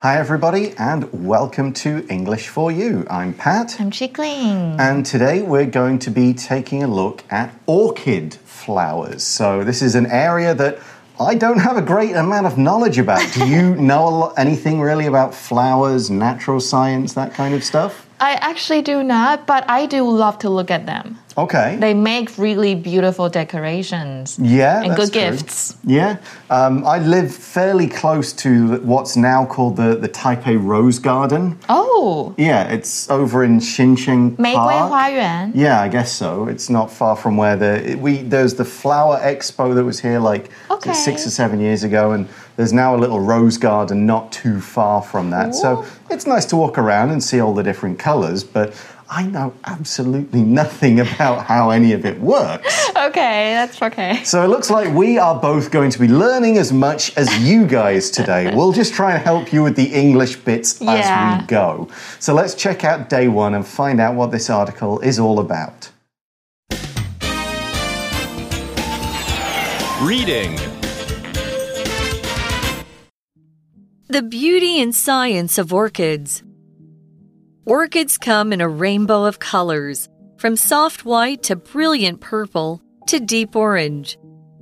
Hi, everybody, and welcome to English for You. I'm Pat. I'm Chickling. And today we're going to be taking a look at orchid flowers. So, this is an area that I don't have a great amount of knowledge about. Do you know a lot, anything really about flowers, natural science, that kind of stuff? I actually do not, but I do love to look at them. Okay. They make really beautiful decorations. Yeah, and good true. gifts. Yeah, um, I live fairly close to what's now called the the Taipei Rose Garden. Oh. Yeah, it's over in Xinsheng Yeah, I guess so. It's not far from where the it, we there's the flower expo that was here like okay. six or seven years ago, and there's now a little rose garden not too far from that. Ooh. So it's nice to walk around and see all the different colors, but I know absolutely nothing about how any of it works. Okay, that's okay. So it looks like we are both going to be learning as much as you guys today. We'll just try and help you with the English bits Yeah. as we go. So let's check out day one and find out what this article is all about. Reading. The beauty and science of orchids. Orchids come in a rainbow of colors, from soft white to brilliant purple to deep orange.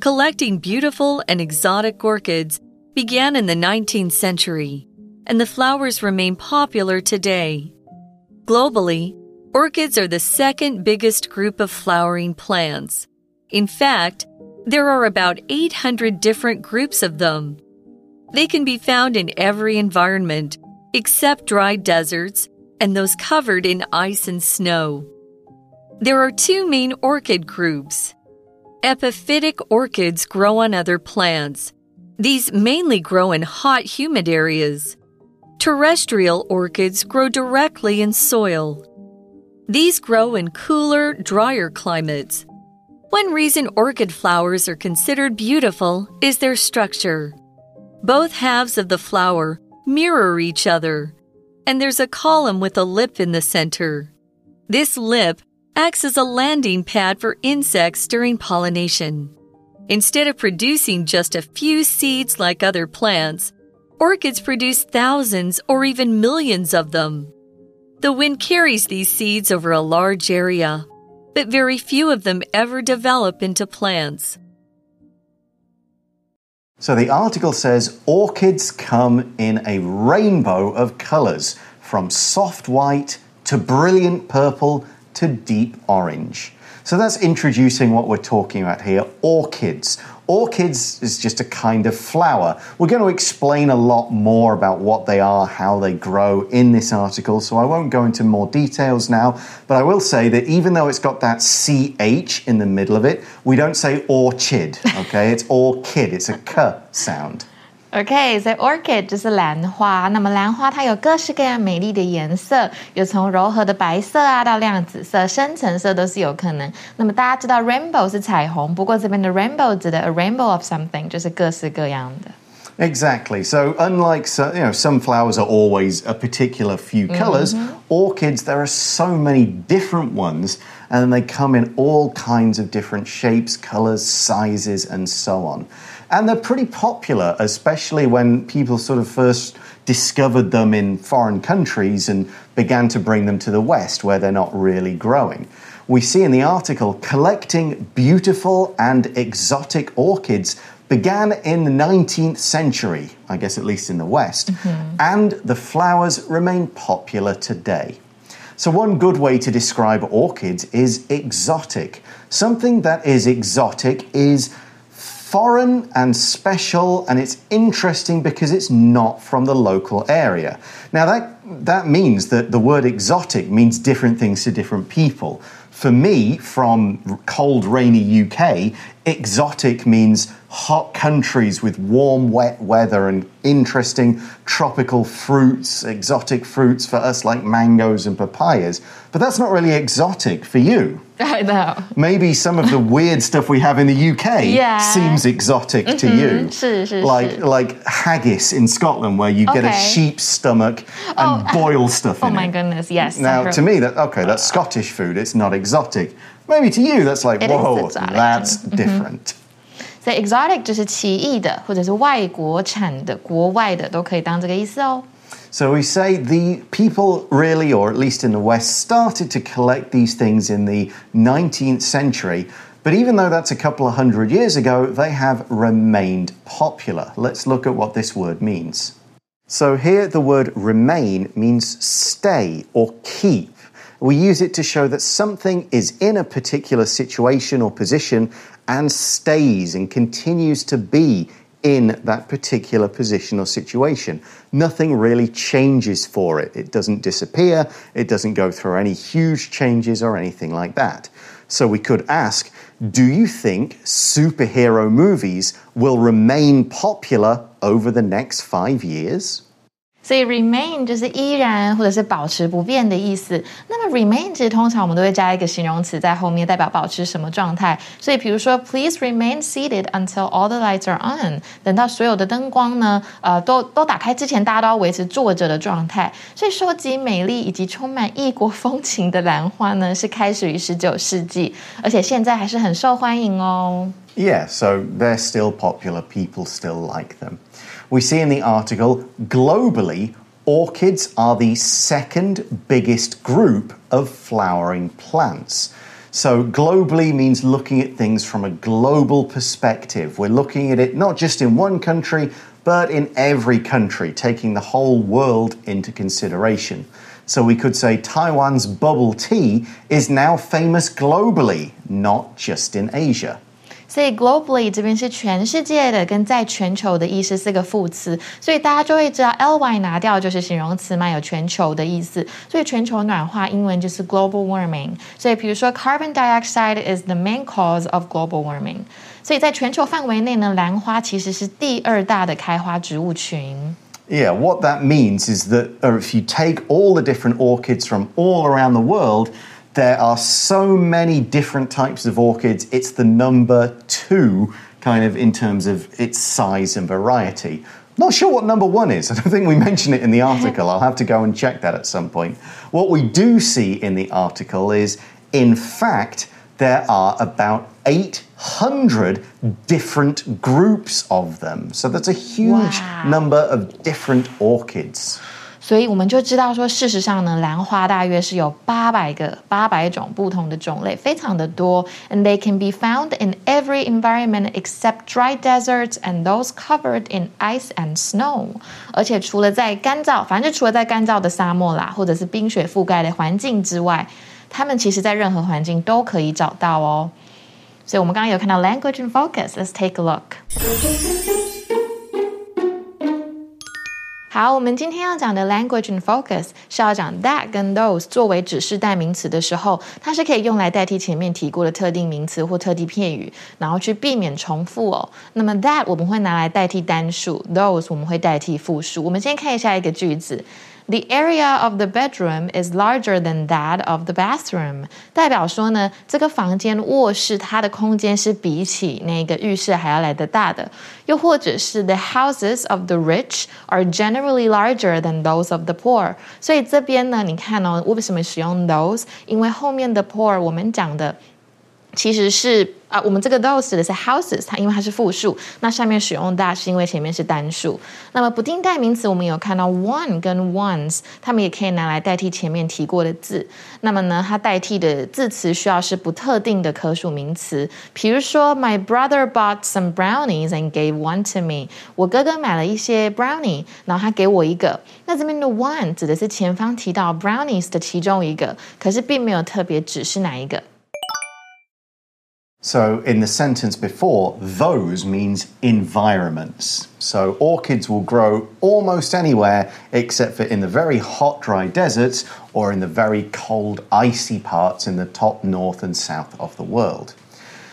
Collecting beautiful and exotic orchids began in the 19th century, and the flowers remain popular today. Globally, orchids are the second biggest group of flowering plants. In fact, there are about 800 different groups of them. They can be found in every environment except dry deserts and those covered in ice and snow. There are two main orchid groups. Epiphytic orchids grow on other plants. These mainly grow in hot, humid areas. Terrestrial orchids grow directly in soil. These grow in cooler, drier climates. One reason orchid flowers are considered beautiful is their structure. Both halves of the flower mirror each other, and there's a column with a lip in the center. This lip acts as a landing pad for insects during pollination. Instead of producing just a few seeds like other plants, orchids produce thousands or even millions of them. The wind carries these seeds over a large area, but very few of them ever develop into plants. So the article says orchids come in a rainbow of colours, from soft white to brilliant purple to deep orange. So that's introducing what we're talking about here orchids. Orchids is just a kind of flower. We're going to explain a lot more about what they are, how they grow in this article, so I won't go into more details now. But I will say that even though it's got that CH in the middle of it, we don't say orchid, okay? it's orchid, it's a k sound. OK，所以 orchid 就是兰花。那么兰花它有各式各样美丽的颜色，有从柔和的白色啊到亮紫色、深橙色都是有可能。那么大家知道 rainbow 是彩虹，不过这边的 rainbow 指的 a rainbow of something 就是各式各样的。 Exactly. So, unlike so- you know, some flowers are always a particular few colors, orchids there are so many different ones, and they come in all kinds of different shapes, colors, sizes, and so on. And they're pretty popular, especially when people sort of first discovered them in foreign countries and began to bring them to the West, where they're not really growing. We see in the article collecting beautiful and exotic orchids began in the 19th century, I guess at least in the West, mm-hmm. and the flowers remain popular today. So, one good way to describe orchids is exotic. Something that is exotic is foreign and special, and it's interesting because it's not from the local area. Now, that, that means that the word exotic means different things to different people. For me, from cold, rainy UK, exotic means hot countries with warm, wet weather and interesting tropical fruits, exotic fruits for us like mangoes and papayas. But that's not really exotic for you. I know. Maybe some of the weird stuff we have in the UK Yeah. seems exotic to you. 是是 Like 是。 like haggis in Scotland, where you get a Okay. sheep's stomach and Oh, boil stuff Oh in my it. goodness, yes. Now, I've to heard- me, that okay, that's Scottish food. It's not exotic. Maybe to you, that's like It is whoa, exotic. that's different. 所以 exotic 就是奇异的，或者是外国产的、国外的，都可以当这个意思哦。 So we say the people really, or at least in the West, started to collect these things in the 19th century. But even though that's a couple of hundred years ago, they have remained popular. Let's look at what this word means. So here the word remain means stay or keep. We use it to show that something is in a particular situation or position and stays and continues to be in that particular position or situation. Nothing really changes for it. It doesn't disappear, it doesn't go through any huge changes or anything like that. So we could ask Do you think superhero movies will remain popular over the next five years? 所以 remain 就是依然或者是保持不变的意思。那么 remain 其实通常我们都会加一个形容词在后面，代表保持什么状态。所以比如说，Please remain seated until all the lights are on。等到所有的灯光呢，呃，都都打开之前，大家都要维持坐着的状态。所以收集美丽以及充满异国风情的兰花呢，是开始于十九世纪，而且现在还是很受欢迎哦。Yeah, so they're still popular. People still like them. We see in the article globally, orchids are the second biggest group of flowering plants. So, globally means looking at things from a global perspective. We're looking at it not just in one country, but in every country, taking the whole world into consideration. So, we could say Taiwan's bubble tea is now famous globally, not just in Asia. 所以 globally 这边是全世界的，跟在全球的意思是个副词，所以大家就会知道 ly 拿掉就是形容词嘛，有全球的意思。所以全球暖化英文就是 global warming。所以比如说 carbon dioxide is the main cause of global warming。所以在全球范围内呢，兰花其实是第二大的开花植物群。Yeah, what that means is that if you take all the different orchids from all around the world, there are so many different types of orchids. It's the number two, kind of in terms of its size and variety. Not sure what number one is. I don't think we mention it in the article. I'll have to go and check that at some point. What we do see in the article is, in fact, there are about 800 different groups of them. So that's a huge wow. number of different orchids. 所以我们就知道说，事实上呢，兰花大约是有八百个、八百种不同的种类，非常的多。And they can be found in every environment except dry deserts and those covered in ice and snow。而且除了在干燥，反正就除了在干燥的沙漠啦，或者是冰雪覆盖的环境之外，它们其实在任何环境都可以找到哦。所以我们刚刚有看到 language and focus，let's take a look。 好，我们今天要讲的 language and focus 是要讲 that 跟 those 作为指示代名词的时候，它是可以用来代替前面提过的特定名词或特定片语，然后去避免重复哦。那么 that 我们会拿来代替单数，those 我们会代替复数。我们先看一下一个句子。The area of the bedroom is larger than that of the bathroom。代表说呢，这个房间卧室它的空间是比起那个浴室还要来得大的。又或者是 The houses of the rich are generally larger than those of the poor。所以这边呢，你看哦，为什么使用 those？因为后面的 poor 我们讲的 其实是。啊，我们这个 those 的是 houses，它因为它是复数，那下面使用 that 是因为前面是单数。那么不定代名词，我们有看到 one 跟 ones，它们也可以拿来代替前面提过的字。那么呢，它代替的字词需要是不特定的可数名词。比如说，My brother bought some brownies and gave one to me。我哥哥买了一些 brownie，然后他给我一个。那这边的 one 指的是前方提到 brownies 的其中一个，可是并没有特别指是哪一个。So, in the sentence before, those means environments. So, orchids will grow almost anywhere except for in the very hot, dry deserts or in the very cold, icy parts in the top north and south of the world.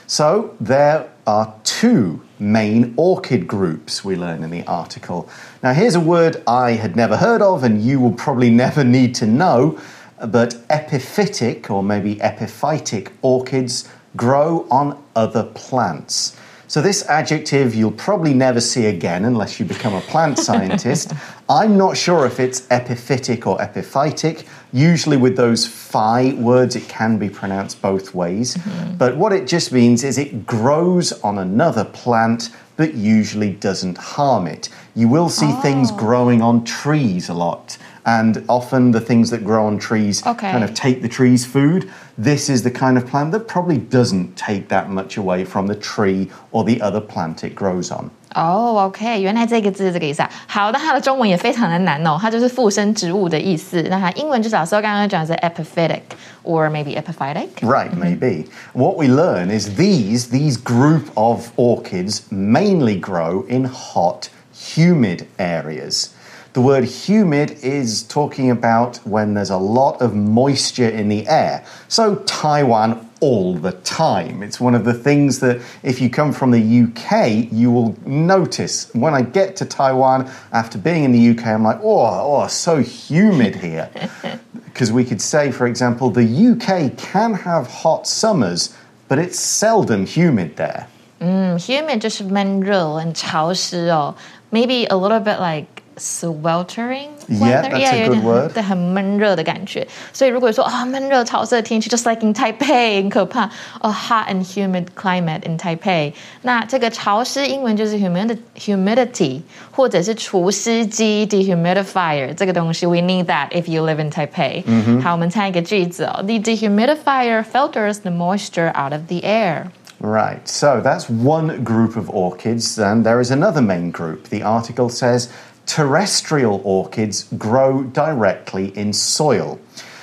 So, there are two main orchid groups we learn in the article. Now, here's a word I had never heard of and you will probably never need to know, but epiphytic or maybe epiphytic orchids grow on other plants. So, this adjective you'll probably never see again unless you become a plant scientist. I'm not sure if it's epiphytic or epiphytic. Usually, with those phi words, it can be pronounced both ways. Mm -hmm. But what it just means is it grows on another plant but usually doesn't harm it. You will see things growing on trees a lot And often the things that grow on trees Okay. kind of take the tree's food. This is the kind of plant that probably doesn't take that much away from the tree or the other plant it grows on. 哦、o k 原来这个字是这个意思啊。好，那它的中文也非常的难哦，它就是附生植物的意思。那它英文就是老师刚刚讲的是 epiphytic or maybe epiphytic。 Right, maybe. What we learn is these these group of orchids mainly grow in hot, humid areas. The word humid is talking about when there's a lot of moisture in the air. So Taiwan all the time. It's one of the things that if you come from the UK, you will notice. When I get to Taiwan after being in the UK, I'm like, oh, oh, so humid here. Because we could say, for example, the UK can have hot summers, but it's seldom humid there. 嗯，humid 就是闷热、很潮湿哦。Maybe a little bit like sweltering Yeah, weather. that's a yeah, 有 good 点 word. 对，很闷热的感觉。所以如果说啊、闷热潮湿的天气，just like in Taipei，很可怕。哦、hot and humid climate in Taipei。那这个潮湿英文就是 humidity humidity，或者是除湿机 dehumidifier 这个东西，we need that if you live in Taipei。好，我们猜一个句子哦。The dehumidifier filters the moisture out of the air. Right, so that's one group of orchids, and there is another main group. The article says terrestrial orchids grow directly in soil.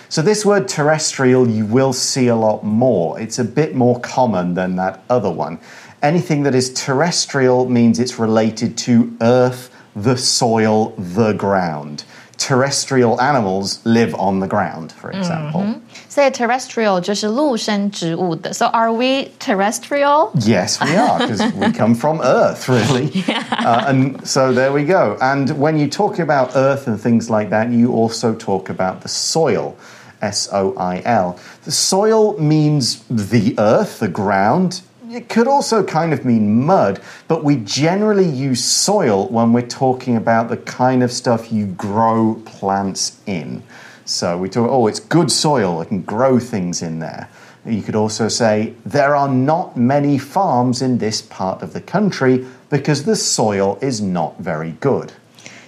So, this word terrestrial you will see a lot more. It's a bit more common than that other one. Anything that is terrestrial means it's related to earth, the soil, the ground terrestrial animals live on the ground, for mm-hmm. example. Mm -hmm. Say terrestrial So are we terrestrial? Yes, we are, because we come from Earth, really. yeah. uh, and so there we go. And when you talk about Earth and things like that, you also talk about the soil. S O I L. The soil means the earth, the ground. It could also kind of mean mud, but we generally use soil when we're talking about the kind of stuff you grow plants in. So we talk, oh, it's good soil, I can grow things in there. You could also say, there are not many farms in this part of the country because the soil is not very good.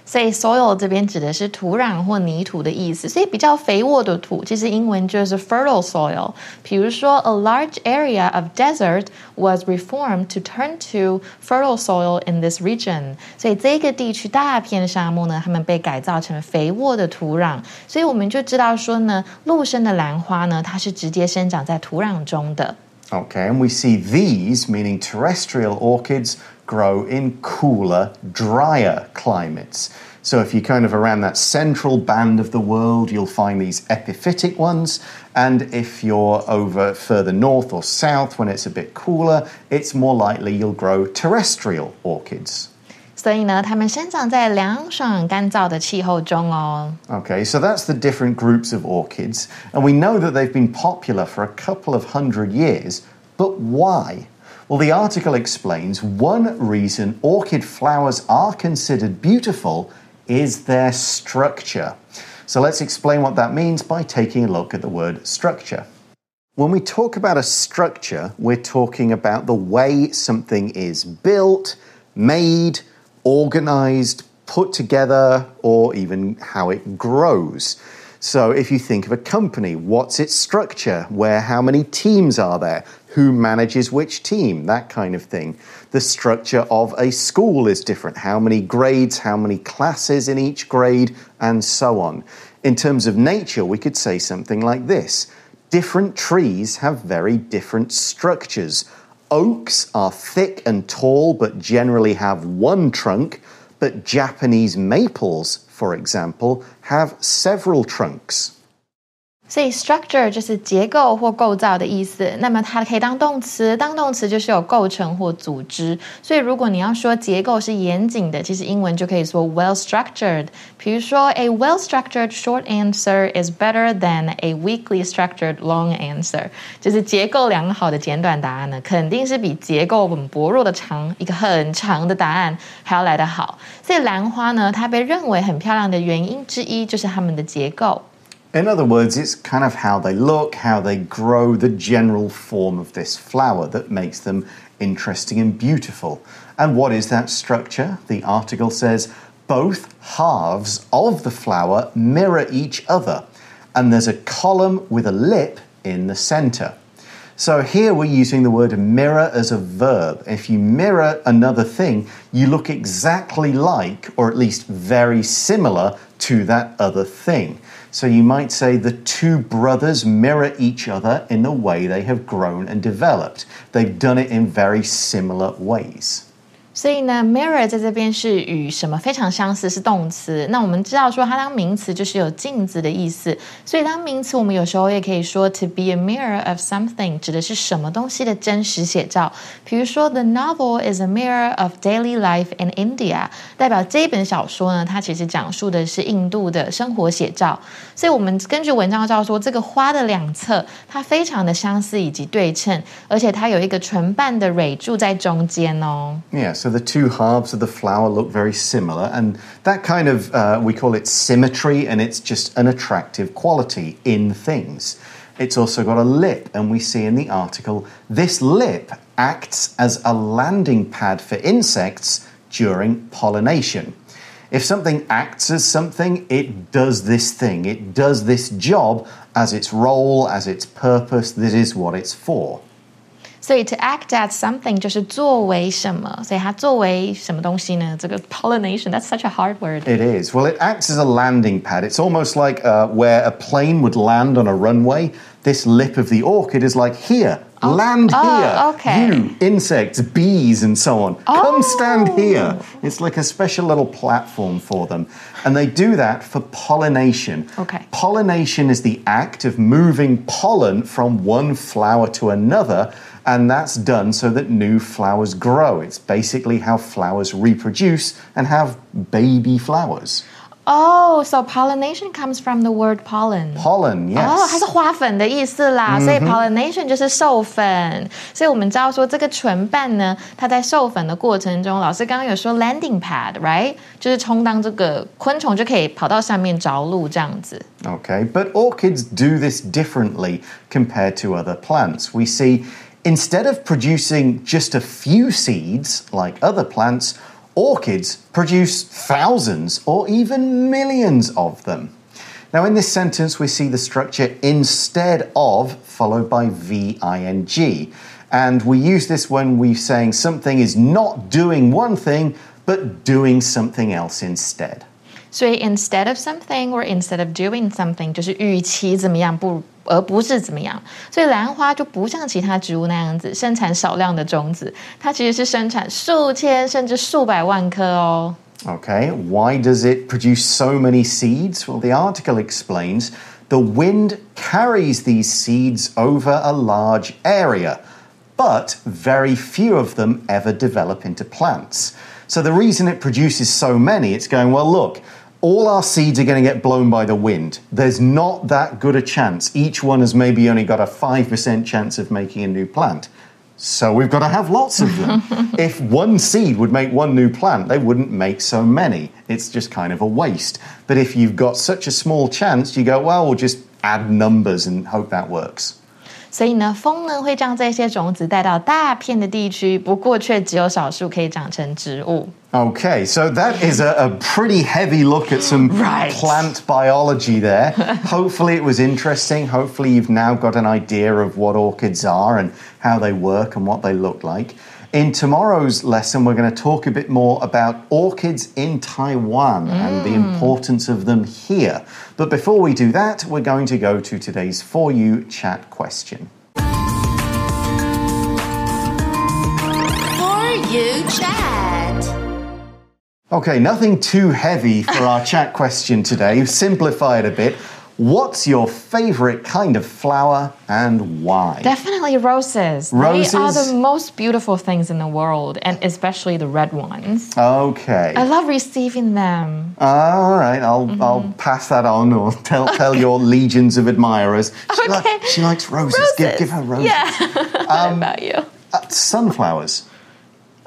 所以 soil 这边指的是土壤或泥土的意思，所以比较肥沃的土，其实英文就是 fertile soil。比如说，a large area of desert was reformed to turn to fertile soil in this region。所以这个地区大片沙漠呢，它们被改造成肥沃的土壤，所以我们就知道说呢，陆生的兰花呢，它是直接生长在土壤中的。 Okay, and we see these, meaning terrestrial orchids, grow in cooler, drier climates. So if you're kind of around that central band of the world, you'll find these epiphytic ones. And if you're over further north or south when it's a bit cooler, it's more likely you'll grow terrestrial orchids. 所以呢，它们生长在凉爽干燥的气候中哦。 Okay, so that's the different groups of orchids, and we know that they've been popular for a couple of hundred years, but why? Well, the article explains one reason orchid flowers are considered beautiful is their structure. So let's explain what that means by taking a look at the word structure. When we talk about a structure, we're talking about the way something is built, made, organized, put together, or even how it grows. So, if you think of a company, what's its structure? Where, how many teams are there? Who manages which team? That kind of thing. The structure of a school is different. How many grades, how many classes in each grade, and so on. In terms of nature, we could say something like this different trees have very different structures. Oaks are thick and tall, but generally have one trunk, but Japanese maples, for example, have several trunks. 所以 structure 就是结构或构造的意思。那么它可以当动词，当动词就是有构成或组织。所以如果你要说结构是严谨的，其实英文就可以说 well structured。比如说，a well structured short answer is better than a weakly structured long answer。就是结构良好的简短答案呢，肯定是比结构很薄弱的长一个很长的答案还要来得好。所以兰花呢，它被认为很漂亮的原因之一就是它们的结构。In other words, it's kind of how they look, how they grow, the general form of this flower that makes them interesting and beautiful. And what is that structure? The article says both halves of the flower mirror each other, and there's a column with a lip in the center. So here we're using the word mirror as a verb. If you mirror another thing, you look exactly like, or at least very similar to that other thing. So you might say the two brothers mirror each other in the way they have grown and developed. They've done it in very similar ways. 所以呢，mirror 在这边是与什么非常相似，是动词。那我们知道说它当名词就是有镜子的意思，所以当名词我们有时候也可以说 to be a mirror of something，指的是什么东西的真实写照。比如说，the novel is a mirror of daily life in India，代表这一本小说呢，它其实讲述的是印度的生活写照。所以我们根据文章知道说，这个花的两侧它非常的相似以及对称，而且它有一个唇瓣的蕊柱在中间哦。Yes. So the two halves of the flower look very similar, and that kind of, uh, we call it symmetry, and it's just an attractive quality in things. It's also got a lip, and we see in the article this lip acts as a landing pad for insects during pollination. If something acts as something, it does this thing, it does this job as its role, as its purpose, this is what it's for. 所以 to act as something 就是作为什么，所以它作为什么东西呢？这个 pollination that's such a hard word. It is. Well, it acts as a landing pad. It's almost like uh, where a plane would land on a runway. This lip of the orchid is like here. Land oh, here. okay. You, insects, bees, and so on. Come stand here. It's like a special little platform for them. And they do that for pollination. Okay. Pollination is the act of moving pollen from one flower to another and that's done so that new flowers grow. It's basically how flowers reproduce and have baby flowers. Oh, so pollination comes from the word pollen. Pollen, yes. 哦，它是花粉的意思啦，所以 pollination 就是授粉。所以我们知道说这个唇瓣呢，它在授粉的过程中，老师刚刚有说 landing pad，right？就是充当这个昆虫就可以跑到上面着陆这样子。 Okay, but orchids do this differently compared to other plants. We see instead of producing just a few seeds like other plants, orchids produce thousands or even millions of them. Now, in this sentence, we see the structure instead of followed by VING. And we use this when we're saying something is not doing one thing, but doing something else instead. 所以 instead of something or instead of doing something 就是与其怎么样不 而不是怎么样，所以兰花就不像其他植物那样子生产少量的种子，它其实是生产数千甚至数百万颗哦。 Okay, why does it produce so many seeds? Well, the article explains the wind carries these seeds over a large area, but very few of them ever develop into plants. So, the reason it produces so many, it's going, well, look, all our seeds are going to get blown by the wind. There's not that good a chance. Each one has maybe only got a 5% chance of making a new plant. So we've got to have lots of them. if one seed would make one new plant, they wouldn't make so many. It's just kind of a waste. But if you've got such a small chance, you go, well, we'll just add numbers and hope that works. 所以呢，风呢会将这些种子带到大片的地区，不过却只有少数可以长成植物。 Okay, so that is a, a pretty heavy look at some Right. plant biology there. Hopefully, it was interesting. Hopefully, you've now got an idea of what orchids are and how they work and what they look like. In tomorrow's lesson, we're going to talk a bit more about orchids in Taiwan and the mm. importance of them here. But before we do that, we're going to go to today's For You chat question. For you chat. Okay, nothing too heavy for our chat question today. Simplify it a bit. What's your favorite kind of flower and why? Definitely roses. They Roses? are the most beautiful things in the world, and especially the red ones. Okay. I love receiving them. All right, I'll I'll pass that on or tell tell your legions of admirers. She, li- Okay. she likes roses. Give, give her roses. Yeah. How about you? Uh, sunflowers.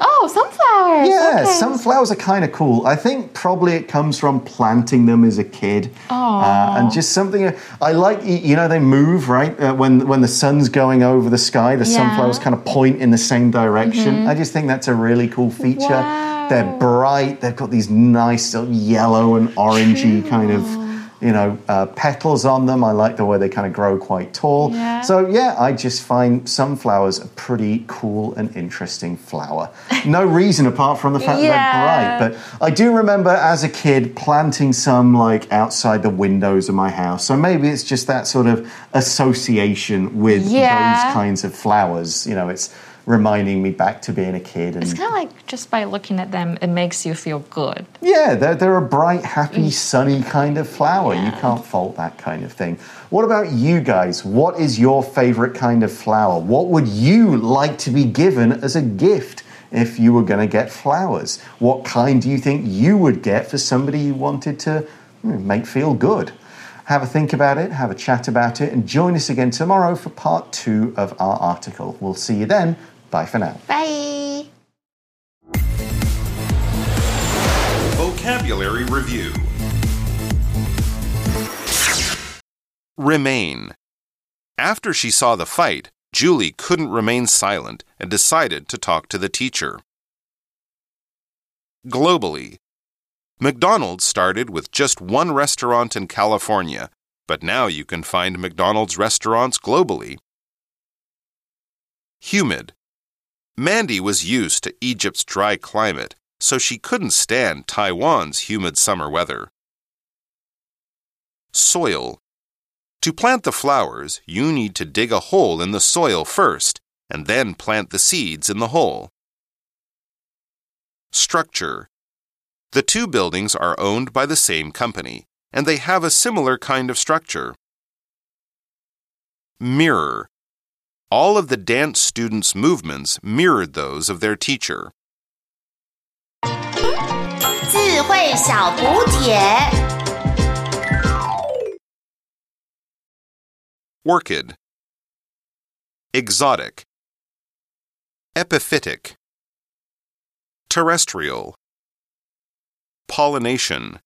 Oh, sunflowers. Yeah, okay. sunflowers are kind of cool. I think probably it comes from planting them as a kid, uh, and just something. I like, you know, they move right uh, when when the sun's going over the sky. The Yeah. Sunflowers kind of point in the same direction. I just think that's a really cool feature. Wow. They're bright. They've got these nice yellow and orangey kind of. You know, uh, petals on them. I like the way they kind of grow quite tall. Yeah. So, yeah, I just find sunflowers a pretty cool and interesting flower. No reason apart from the fact Yeah. that they're bright. But I do remember as a kid planting some like outside the windows of my house. So maybe it's just that sort of association with Yeah. those kinds of flowers. You know, it's reminding me back to being a kid. And It's kind of like just by looking at them, it makes you feel good. yeah, they're, they're a bright, happy, sunny kind of flower. You can't fault that kind of thing. What about you guys? What is your favorite kind of flower? What would you like to be given as a gift if you were going to get flowers? What kind do you think you would get for somebody you wanted to hmm, make feel good? Have a think about it, have a chat about it, and join us again tomorrow for part two of our article. We'll see you then. Bye for now. Bye. Vocabulary Review Remain. After she saw the fight, Julie couldn't remain silent and decided to talk to the teacher. Globally. McDonald's started with just one restaurant in California, but now you can find McDonald's restaurants globally. Humid. Mandy was used to Egypt's dry climate, so she couldn't stand Taiwan's humid summer weather. Soil. To plant the flowers, you need to dig a hole in the soil first and then plant the seeds in the hole. Structure. The two buildings are owned by the same company, and they have a similar kind of structure. Mirror. All of the dance students' movements mirrored those of their teacher. 智慧小补帖。 Orchid. Exotic. Epiphytic. Terrestrial. Pollination.